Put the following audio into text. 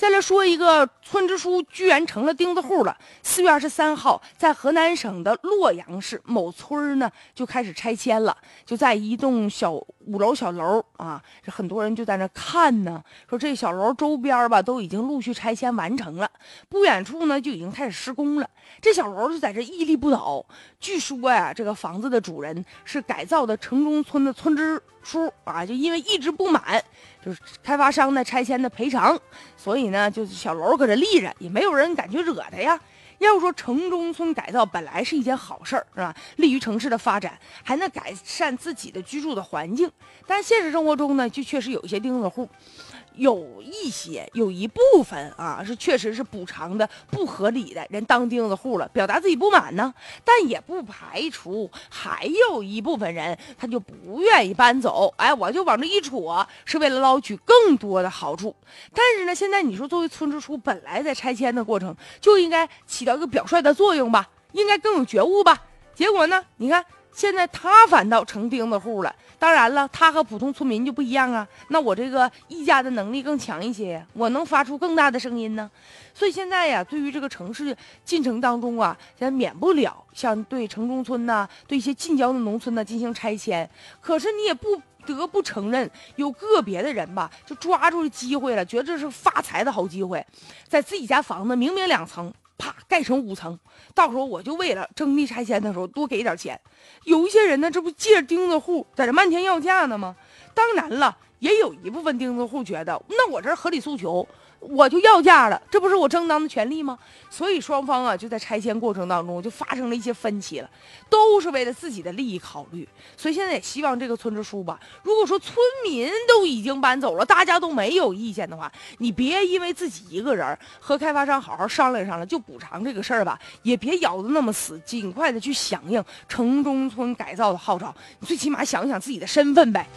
再来说一个村支书居然成了钉子户了。四月二十三号，在河南省的洛阳市某村呢，就开始拆迁了，就在一栋小五楼小楼啊，这很多人就在那看呢，说这小楼周边吧都已经陆续拆迁完成了，不远处呢就已经开始施工了，这小楼就在这屹立不倒。据说呀，这个房子的主人是改造的城中村的村支书啊，就因为一直不满，就是开发商的拆迁的赔偿，所以呢就是小楼搁这立着，也没有人敢去惹他呀。要说城中村改造本来是一件好事儿，是吧？利于城市的发展，还能改善自己的居住的环境。但现实生活中呢，就确实有一些钉子户。有一些有一部分啊，是确实是补偿的不合理的人当钉子户了，表达自己不满呢。但也不排除还有一部分人，他就不愿意搬走。哎，我就往这一戳，是为了捞取更多的好处。但是呢，现在你说作为村支书，本来在拆迁的过程就应该起到一个表率的作用吧，应该更有觉悟吧。结果呢，你看。现在他反倒成钉子户了。当然了，他和普通村民就不一样啊。那我这个议价的能力更强一些，我能发出更大的声音呢。所以现在呀，对于这个城市进程当中啊，现在免不了像对城中村呐，对一些近郊的农村呢进行拆迁。可是你也不得不承认，有个别的人吧，就抓住机会了，觉得这是发财的好机会，在自己家房子明明两层。盖成五层，到时候我就为了征地拆迁的时候多给点钱。有一些人呢，这不借钉子户在这漫天要价呢吗？当然了，也有一部分钉子户觉得，那我这合理诉求。我就要价了，这不是我正当的权利吗？所以双方啊就在拆迁过程当中就发生了一些分歧了，都是为了自己的利益考虑。所以现在也希望这个村支书吧，如果说村民都已经搬走了，大家都没有意见的话，你别因为自己一个人和开发商好好商量商量就补偿这个事儿吧，也别咬得那么死，尽快的去响应城中村改造的号召。你最起码想想自己的身份呗。